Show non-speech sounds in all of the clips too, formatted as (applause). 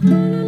Mm-hmm.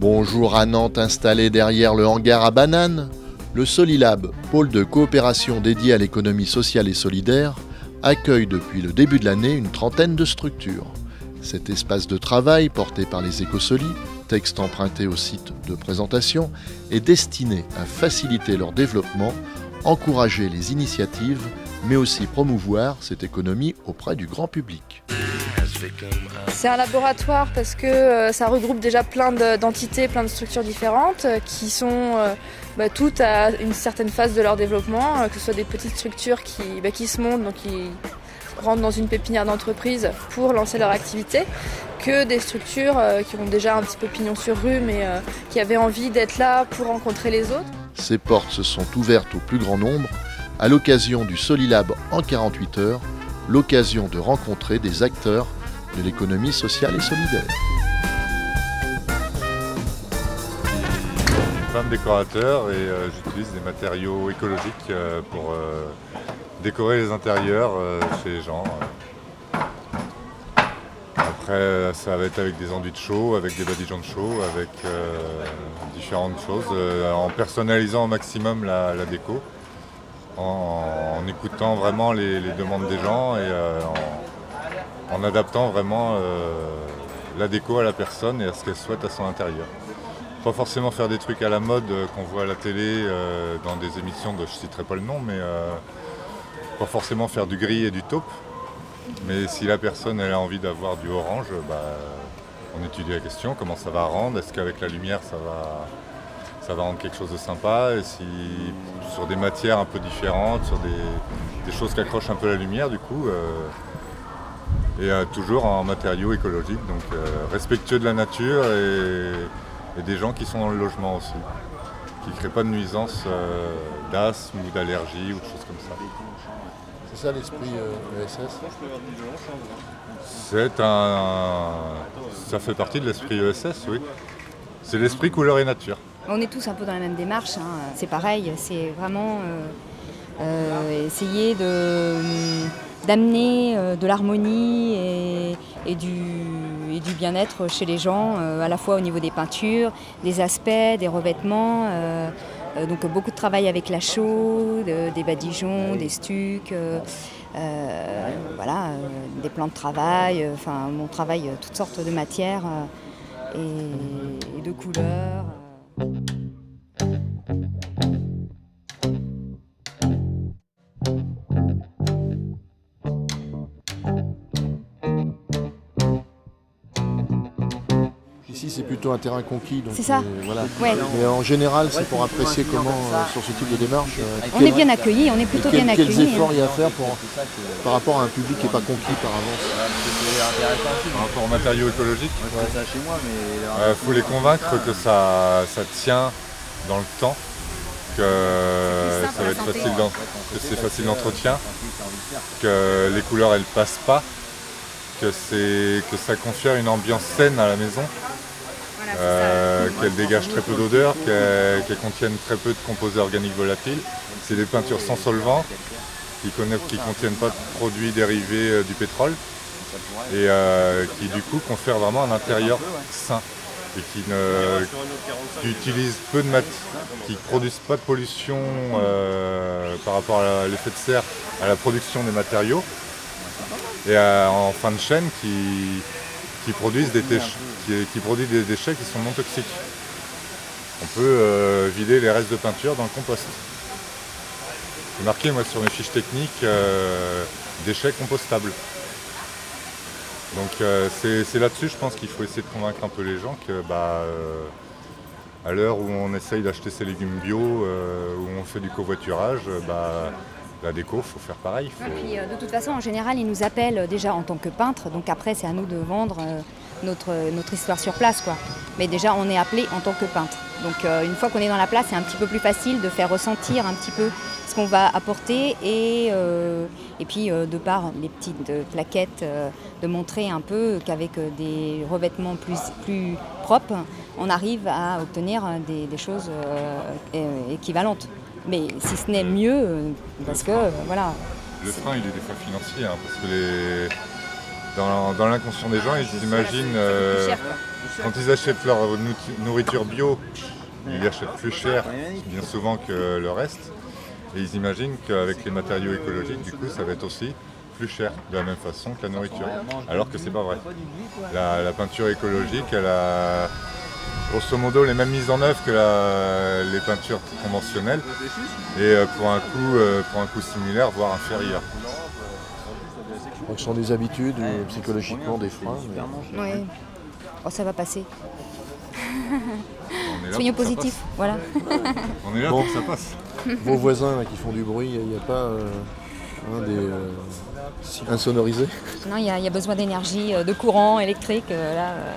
Bonjour à Nantes installé derrière le hangar à bananes. Le Solilab, pôle de coopération dédié à l'économie sociale et solidaire, accueille depuis le début de l'année une trentaine de structures. Cet espace de travail, porté par les Écosolis, texte emprunté au site de présentation, est destiné à faciliter leur développement, encourager les initiatives, mais aussi promouvoir cette économie auprès du grand public. C'est un laboratoire parce que euh, ça regroupe déjà plein de- d'entités, plein de structures différentes euh, qui sont euh, bah, toutes à une certaine phase de leur développement, euh, que ce soit des petites structures qui, bah, qui se montent, donc qui rentrent dans une pépinière d'entreprise pour lancer leur activité, que des structures euh, qui ont déjà un petit peu pignon sur rue mais euh, qui avaient envie d'être là pour rencontrer les autres. Ces portes se sont ouvertes au plus grand nombre à l'occasion du Solilab en 48 heures, l'occasion de rencontrer des acteurs de l'économie sociale et solidaire. une femme décorateur et euh, j'utilise des matériaux écologiques euh, pour euh, décorer les intérieurs chez les gens. Après, ça va être avec des enduits de chaud, avec des badigeons de chaud, avec différentes choses, en personnalisant au maximum la, déco, en, écoutant vraiment les, les demandes des gens et en, en adaptant vraiment euh, la déco à la personne et à ce qu'elle souhaite à son intérieur. Pas forcément faire des trucs à la mode euh, qu'on voit à la télé euh, dans des émissions de je citerai pas le nom mais pas forcément faire du gris et du taupe. Mais si la personne elle a envie d'avoir du orange bah, on étudie la question comment ça va rendre est-ce qu'avec la lumière ça va rendre quelque chose de sympa et si sur des matières un peu différentes sur des, choses qui accrochent un peu la lumière du coup et euh, toujours en matériaux écologiques donc euh, respectueux de la nature et et des gens qui sont dans le logement aussi, qui ne créent pas de nuisance euh, d'asthme ou d'allergie ou de choses comme ça. C'est ça l'esprit euh, ESS C'est un. Ça fait partie de l'esprit ESS, oui. C'est l'esprit couleur et nature. On est tous un peu dans la même démarche. hein. C'est pareil, c'est vraiment euh, euh, essayer de, d'amener euh, de l'harmonie et, et du, et du bien-être chez les gens, euh, à la fois au niveau des peintures, des aspects, des revêtements. euh, euh, donc beaucoup de travail avec la chaux, de- des badigeons, des stucs. euh, euh, voilà, euh, des plans de travail, euh, enfin on travaille euh, toutes sortes de matières euh, et, et de couleurs. Plutôt un terrain conquis. donc, C'est ça. euh, voilà. Ouais. Mais en général c'est pour apprécier comment euh, sur ce type de démarche. euh, On quel- est bien accueillis, on est plutôt quel- bien Quels accueillis. efforts hein. il y a à faire pour, par rapport à un public qui n'est pas conquis par avance Par rapport aux matériaux écologiques, il faut les convaincre que ça, ça tient dans le temps, que ça va être facile que c'est facile d'entretien, que les couleurs elles passent pas, que, c'est, que ça confère une ambiance saine à la maison. Euh, qu'elles dégagent très peu d'odeur, qu'elles, contiennent très peu de composés organiques volatiles. C'est des peintures sans solvant, qui ne contiennent pas de produits dérivés euh, du pétrole, et euh, qui du coup confèrent vraiment un intérieur sain, et qui, ne, utilisent peu de matières, qui produisent pas de pollution par rapport à l'effet de serre à la production des matériaux, et en fin de chaîne qui, produisent des qui, produisent des déchets qui sont non toxiques. On peut euh, vider les restes de peinture dans le compost. C'est marqué moi sur mes fiches techniques euh, déchets compostables. Donc euh, c'est là-dessus je pense qu'il faut essayer de convaincre un peu les gens que bah, à l'heure où on essaye d'acheter ses légumes bio, où on fait du covoiturage, bah, la déco, il faut faire pareil. euh, de toute façon, en général, ils nous appellent déjà en tant que peintre. Donc après, c'est à nous de vendre euh, notre, histoire sur place. Mais déjà, on est appelé en tant que peintre. Donc euh, une fois qu'on est dans la place, c'est un petit peu plus facile de faire ressentir un petit peu ce qu'on va apporter. Et, puis, de par les petites plaquettes, de montrer un peu qu'avec des revêtements plus, propres, on arrive à obtenir des, choses équivalentes. Mais si ce n'est mieux, parce que voilà, Le frein, il est des fois financier, hein, parce que les... dans, dans l'inconscient des gens, ils imaginent, euh, quand ils achètent leur nou- nourriture bio, ils achètent plus cher, bien souvent que le reste, et ils imaginent qu'avec les matériaux écologiques, du coup, ça va être aussi plus cher, de la même façon que la nourriture. Alors que c'est pas vrai. La, la peinture écologique, elle a grosso modo les mêmes mises en œuvre que la- les peintures conventionnelles, et euh, pour un coût, euh, pour un coût similaire, voire inférieur. En fonction des habitudes, ou psychologiquement des freins. mais- Oui. Oh, ça va passer. Soyons positifs. Voilà. On est là Bon. pour que ça passe. Vos voisins là, qui font du bruit, il n'y a pas euh, hein, des euh, insonorisés? Non, il y, a- il y a besoin d'énergie, euh, de courant électrique. euh, là, euh.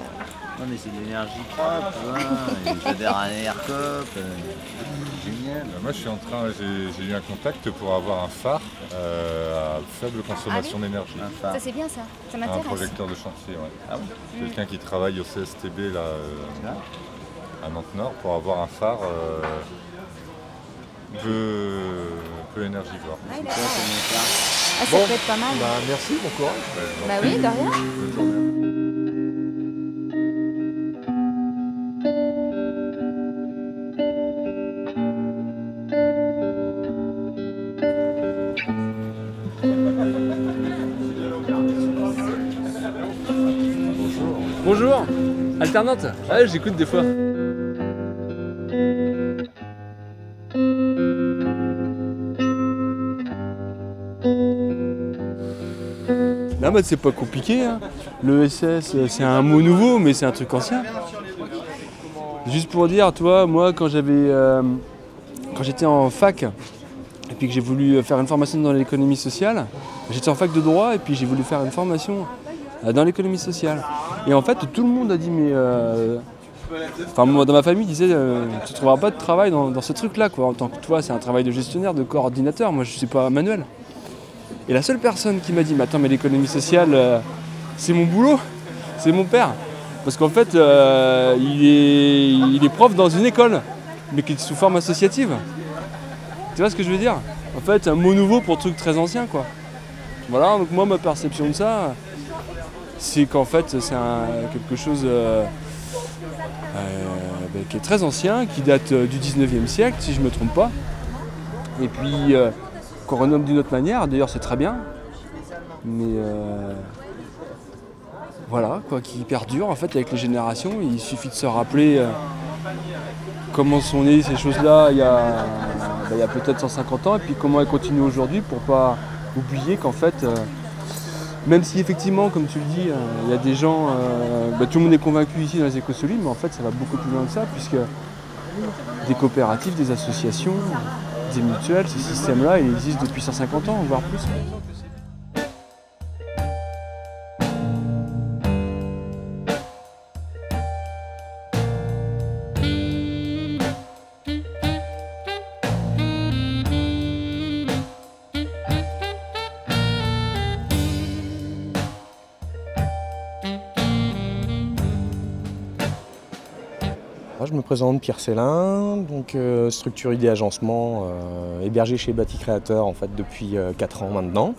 Non mais c'est de l'énergie propre, hein, et j'adhère à l'AirCop, euh, génial. Euh, Moi, je suis en train, j'ai eu un contact pour avoir un phare euh, à faible consommation d'énergie. Un phare. Ça, c'est bien ça. Ça Un m'intéresse. projecteur de chantier, ouais. Ah bon Quelqu'un qui travaille au CSTB là, euh, à Nantes-Nord pour avoir un phare euh, peu, peu énergivore. Ah, Ça. Ah, ça Bon. peut être pas mal. Bah merci, bon courage. Bah oui, de rien. Bonjour Alternante Ah j'écoute des fois. Non mais c'est pas compliqué. hein. Le SS c'est un mot nouveau mais c'est un truc ancien. Juste pour dire, toi, moi quand j'avais euh, quand j'étais en fac et puis que j'ai voulu faire une formation dans l'économie sociale, j'étais en fac de droit et puis j'ai voulu faire une formation dans l'économie sociale. Et en fait, tout le monde a dit, mais. euh, Enfin, moi, dans ma famille, disait, euh, tu trouveras pas de travail dans, ce truc-là, quoi. En tant que toi, c'est un travail de gestionnaire, de coordinateur. Moi, je suis pas manuel. Et la seule personne qui m'a dit, mais attends, mais l'économie sociale, euh, c'est mon boulot, c'est mon père. Parce qu'en fait, euh, il, est, il est prof dans une école, mais qui est sous forme associative. Tu vois ce que je veux dire? En fait, un mot nouveau pour truc très ancien, quoi. Voilà, donc moi, ma perception de ça, c'est qu'en fait, c'est quelque chose euh, euh, ben, qui est très ancien, qui date euh, du 19e siècle, si je ne me trompe pas. Et puis, qu'on renomme d'une autre manière, d'ailleurs, c'est très bien. Mais voilà, quoi, qui perdure en fait avec les générations. Il suffit de se rappeler comment sont nées ces choses-là il y a, ben, a peut-être 150 ans, et puis comment elles continuent aujourd'hui pour pas oublier qu'en fait, même si effectivement, comme tu le dis, euh, il y a des gens, euh, bah, tout le monde est convaincu ici dans les écosolides, mais en fait ça va beaucoup plus loin que ça, puisque des coopératives, des associations, des mutuelles, ce système-là, il existe depuis 150 ans, voire plus. Moi, je me présente Pierre Célin, donc euh, structure idée agencement, euh, hébergé chez Bâti Créateur en fait depuis 4 ans maintenant.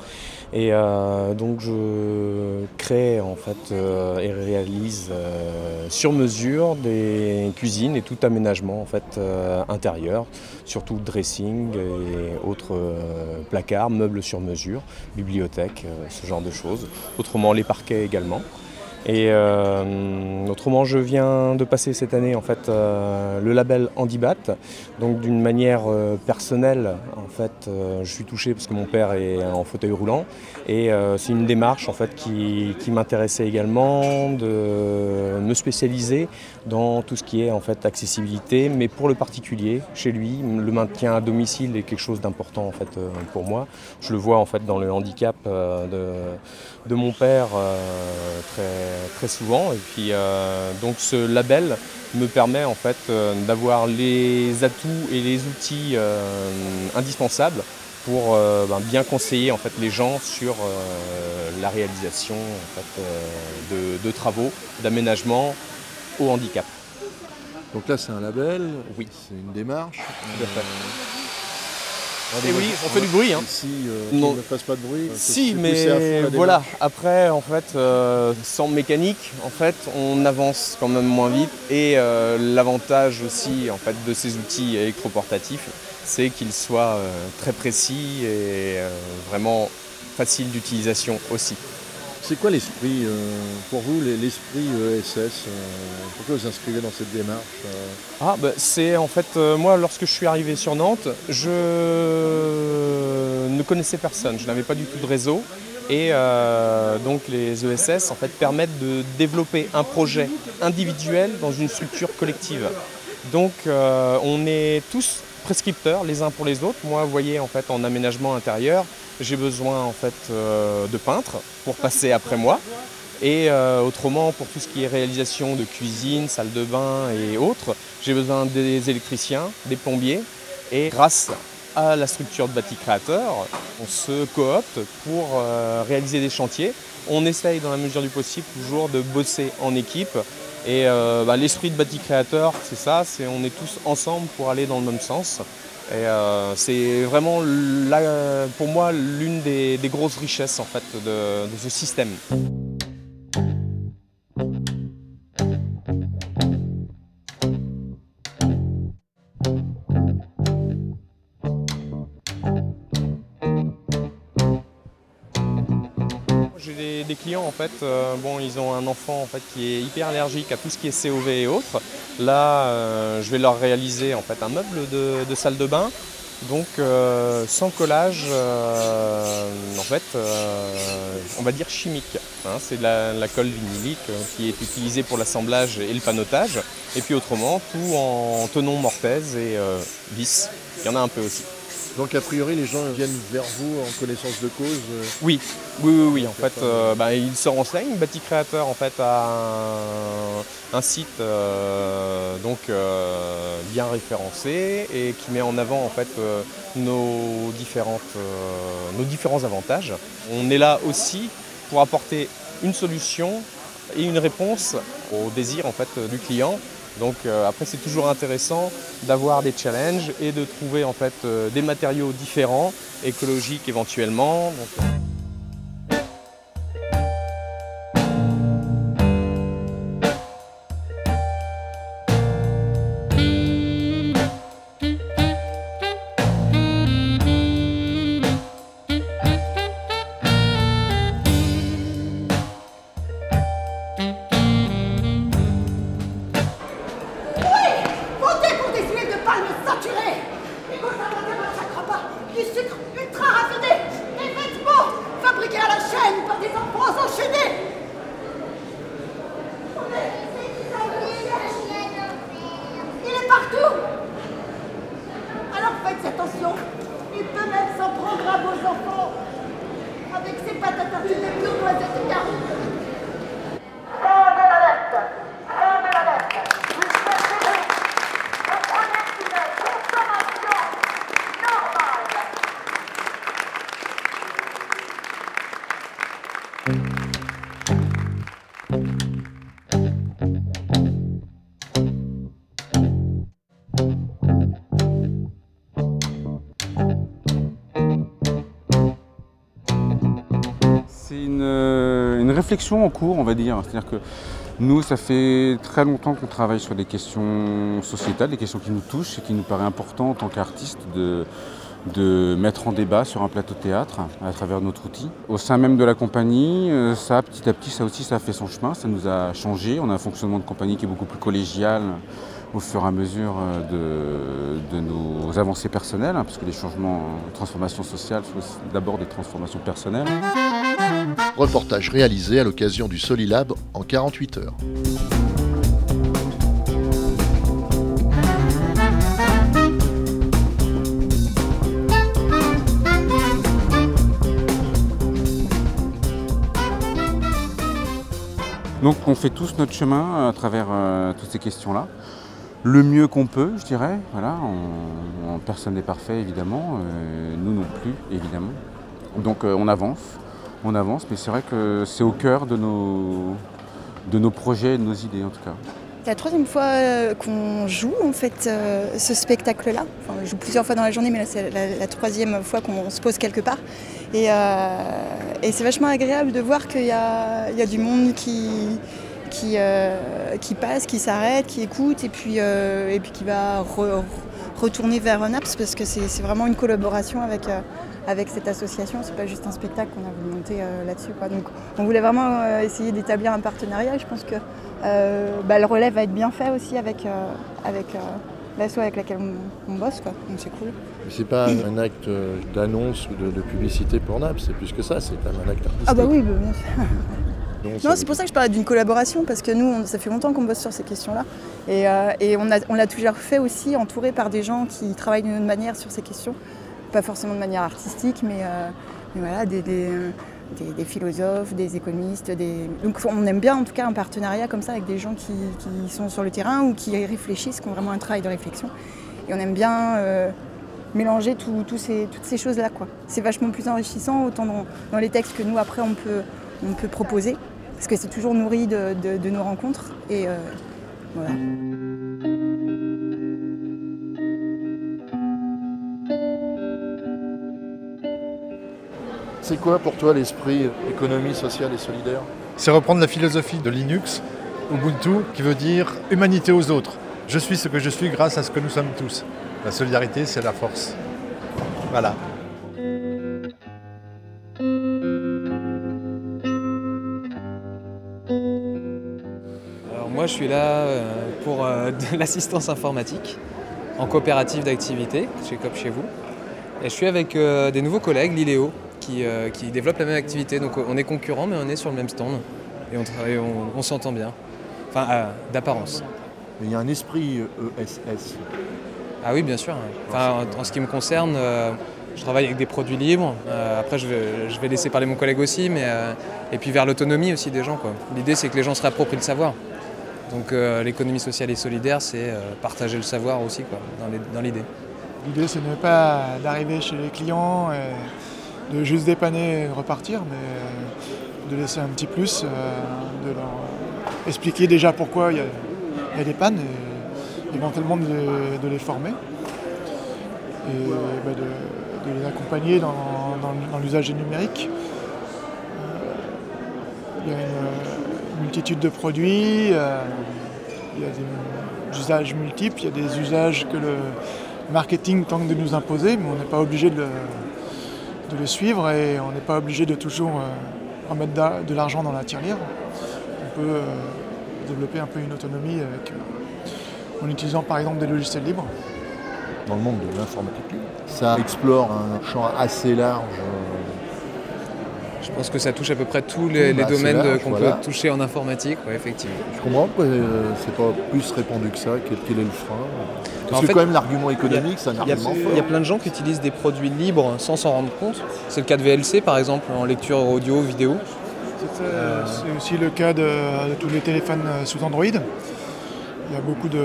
Et euh, donc je crée en fait euh, et réalise euh, sur mesure des cuisines et tout aménagement en fait euh, intérieur, surtout dressing et autres euh, placards, meubles sur mesure, bibliothèque, euh, ce genre de choses. Autrement les parquets également. Et euh, autrement, je viens de passer cette année en fait euh, le label Handibat. Donc d'une manière euh, personnelle, en fait, euh, je suis touché parce que mon père est en fauteuil roulant. Et euh, c'est une démarche en fait qui, qui m'intéressait également de me spécialiser dans tout ce qui est en fait accessibilité, mais pour le particulier, chez lui, le maintien à domicile est quelque chose d'important en fait euh, pour moi. Je le vois en fait dans le handicap euh, de, de mon père euh, très, très souvent. Et puis donc ce label me permet en fait d'avoir les atouts et les outils indispensables pour ben, bien conseiller en fait les gens sur la réalisation de, de travaux d'aménagement au handicap. Donc là, c'est un label. Oui. C'est une démarche. Tout à fait. Euh, Et oui, on fait du bruit, hein. Si euh, Non. ne fasse pas de bruit. Si, mais voilà. Après, en fait, euh, sans mécanique, en fait, on avance quand même moins vite. Et l'avantage aussi, en fait, de ces outils électroportatifs, c'est qu'ils soient très précis et vraiment faciles d'utilisation aussi. C'est quoi l'esprit, euh, pour vous, les- l'esprit ESS euh, Pourquoi vous inscrivez dans cette démarche euh? Ah, bah, c'est en fait, euh, moi, lorsque je suis arrivé sur Nantes, je ne connaissais personne, je n'avais pas du tout de réseau. Et euh, donc les ESS en fait, permettent de développer un projet individuel dans une structure collective. Donc euh, on est tous prescripteurs les uns pour les autres. Moi, vous voyez, en fait, en aménagement intérieur, j'ai besoin en fait euh, de peintres pour passer après moi. Et euh, autrement, pour tout ce qui est réalisation de cuisine, salle de bain et autres, j'ai besoin des électriciens, des plombiers. Et grâce à la structure de bâti créateur, on se coopte pour euh, réaliser des chantiers. On essaye, dans la mesure du possible, toujours de bosser en équipe. Et euh, bah, l'esprit de bâti créateur, c'est ça, c'est on est tous ensemble pour aller dans le même sens. Et euh, c'est vraiment, pour moi, l'une des, grosses richesses en fait, de ce système. Clients en fait, euh, bon ils ont un enfant en fait qui est hyper allergique à tout ce qui est COV et autres. Là euh, je vais leur réaliser en fait un meuble de, salle de bain. Donc euh, sans collage en fait on va dire chimique. hein. c'est la, colle vinylique qui est utilisée pour l'assemblage et le panotage. Et puis autrement tout en tenon mortaise et vis. Il y en a un peu aussi. Donc, a priori, les gens viennent vers vous en connaissance de cause. euh, Oui, oui, oui, oui. En fait, euh, bah, il se renseigne. Bâti Créateur, en fait, a un, un site euh, donc euh, bien référencé et qui met en avant en fait euh, nos différentes, euh, nos différents avantages. On est là aussi pour apporter une solution et une réponse au désir en fait du client. Donc euh, après c'est toujours intéressant d'avoir des challenges et de trouver en fait euh, des matériaux différents, écologiques éventuellement. Donc, avec ses pâtes à réflexion en cours, on va dire. C'est-à-dire que nous, ça fait très longtemps qu'on travaille sur des questions sociétales, des questions qui nous touchent et qui nous paraît important en tant qu'artistes de, de mettre en débat sur un plateau théâtre à travers notre outil. Au sein même de la compagnie, euh, ça petit à petit, ça aussi, ça a fait son chemin, ça nous a changé. On a un fonctionnement de compagnie qui est beaucoup plus collégial au fur et à mesure euh, de, de nos avancées personnelles, hein, parce les changements, transformations sociales, sont d'abord des transformations personnelles. Reportage réalisé à l'occasion du Solilab en 48 heures. Donc on fait tous notre chemin à travers euh, toutes ces questions-là. Le mieux qu'on peut, je dirais. Voilà, on- on- personne n'est parfait évidemment, euh, nous non plus évidemment. Donc euh, on avance, on avance, mais c'est vrai que c'est au cœur de nos, de nos projets et de nos idées en tout cas. C'est la troisième fois euh, qu'on joue en fait euh, ce spectacle-là. On joue plusieurs fois dans la journée, mais là c'est la, troisième fois qu'on se pose quelque part. Et, euh, et c'est vachement agréable de voir qu'il y a, du monde qui, qui, passe, qui s'arrête, qui écoute, et puis, et puis qui va re- retourner vers Naps parce que c'est vraiment une collaboration avec, euh, avec cette association. C'est pas juste un spectacle qu'on a voulu monter euh, là-dessus. Donc on voulait vraiment euh, essayer d'établir un partenariat. Je pense que bah, le relais va être bien fait aussi avec, avec l'asso avec laquelle on, on bosse. Quoi. Donc c'est cool. C'est pas un acte d'annonce ou de, de publicité pour Naples, c'est plus que ça, c'est un acte artistique. Ah bah oui, bah, bien sûr. (laughs) Non, c'est pour ça que je parlais d'une collaboration, parce que nous, on- ça fait longtemps qu'on bosse sur ces questions-là. Et, euh, et on, l'a toujours fait aussi entouré par des gens qui travaillent d'une autre manière sur ces questions. Pas forcément de manière artistique, mais, euh, mais voilà, des, des, des- des philosophes, des économistes. Des... Donc on aime bien en tout cas un partenariat comme ça avec des gens qui, qui sont sur le terrain ou qui réfléchissent, qui ont vraiment un travail de réflexion. Et on aime bien euh, mélanger tout- tout ces- toutes ces choses-là. C'est vachement plus enrichissant, autant dans, dans les textes que nous, après, on peut, on peut proposer. Parce que c'est toujours nourri de, de- de nos rencontres. Et euh, voilà. C'est quoi pour toi l'esprit économie sociale et solidaire? C'est reprendre la philosophie de Linux, Ubuntu, qui veut dire humanité aux autres. Je suis ce que je suis grâce à ce que nous sommes tous. La solidarité, c'est la force. Voilà. Moi je suis là euh, pour euh, (laughs) de l'assistance informatique en coopérative d'activité chez COP chez vous. Et je suis avec euh, des nouveaux collègues, Liléo, qui, qui développent la même activité. Donc on est concurrents mais on est sur le même stand et on, travaille- on, on s'entend bien. Enfin euh, d'apparence. Il y a un esprit ESS. Ah oui bien sûr. Enfin, en, en ce qui me concerne, euh, je travaille avec des produits libres. Euh, après je vais, je vais laisser parler mon collègue aussi, mais et puis vers l'autonomie aussi des gens. L'idée c'est que les gens se réapproprient le savoir. Donc euh, l'économie sociale et solidaire, c'est euh, partager le savoir aussi, quoi, dans l'idée. L'idée, c'est de ne pas d'arriver chez les clients et de juste dépanner et repartir, mais euh, de laisser un petit plus, de leur expliquer déjà pourquoi il y a, des pannes et éventuellement de, les former et bah, de, les accompagner dans, dans- dans l'usage numérique. Il y a une multitude de produits, euh, il y a des usages multiples, il y a des usages que le marketing tente de nous imposer, mais on n'est pas obligé de le, de le suivre et on n'est pas obligé de toujours euh, remettre da- de l'argent dans la tirelire. On peut euh, développer un peu une autonomie avec, euh, en utilisant par exemple des logiciels libres. Dans le monde de l'informatique libre. Ça explore un champ assez large. Je pense que ça touche à peu près tous les, bah, les domaines qu'on voilà. peut toucher en informatique, ouais, effectivement. Je comprends pourquoi euh, c'est pas plus répandu que ça, quel, quel est le frein Parce En que fait, quand même l'argument économique, c'est un argument il y a plein de gens qui utilisent des produits libres sans s'en rendre compte. C'est le cas de VLC par exemple, en lecture audio, vidéo. C'est euh, aussi le cas de, de tous les téléphones euh, sous Android. Il y a beaucoup de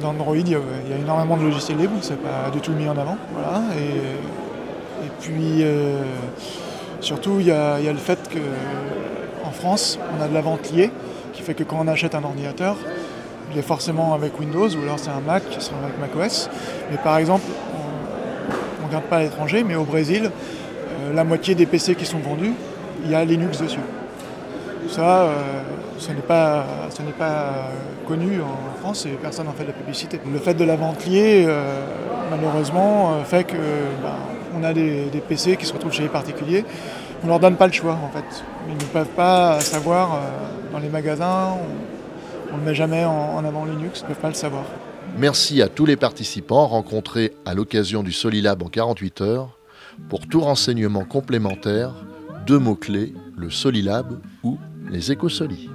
d'Android, il, y a- il y a énormément de logiciels libres, c'est pas du tout mis en avant. Voilà. Et, et puis euh, surtout il y, a, le fait qu'en France on a de la vente liée, qui fait que quand on achète un ordinateur, il est forcément avec Windows ou alors c'est un Mac sera avec macOS. Mais par exemple, on ne regarde pas à l'étranger, mais au Brésil, euh, la moitié des PC qui sont vendus, il y a Linux dessus. Ça, euh, ce n'est pas, ce n'est pas connu en France et personne n'en fait de la publicité. Le fait de la vente liée, euh, malheureusement, euh, fait que bah, on a des, des PC qui se retrouvent chez les particuliers. On leur donne pas le choix en fait. Ils ne peuvent pas savoir euh, dans les magasins, on ne met jamais en, avant Linux, ils ne peuvent pas le savoir. Merci à tous les participants rencontrés à l'occasion du Solilab en 48 heures. Pour tout renseignement complémentaire, deux mots-clés, le Solilab ou les écosolis.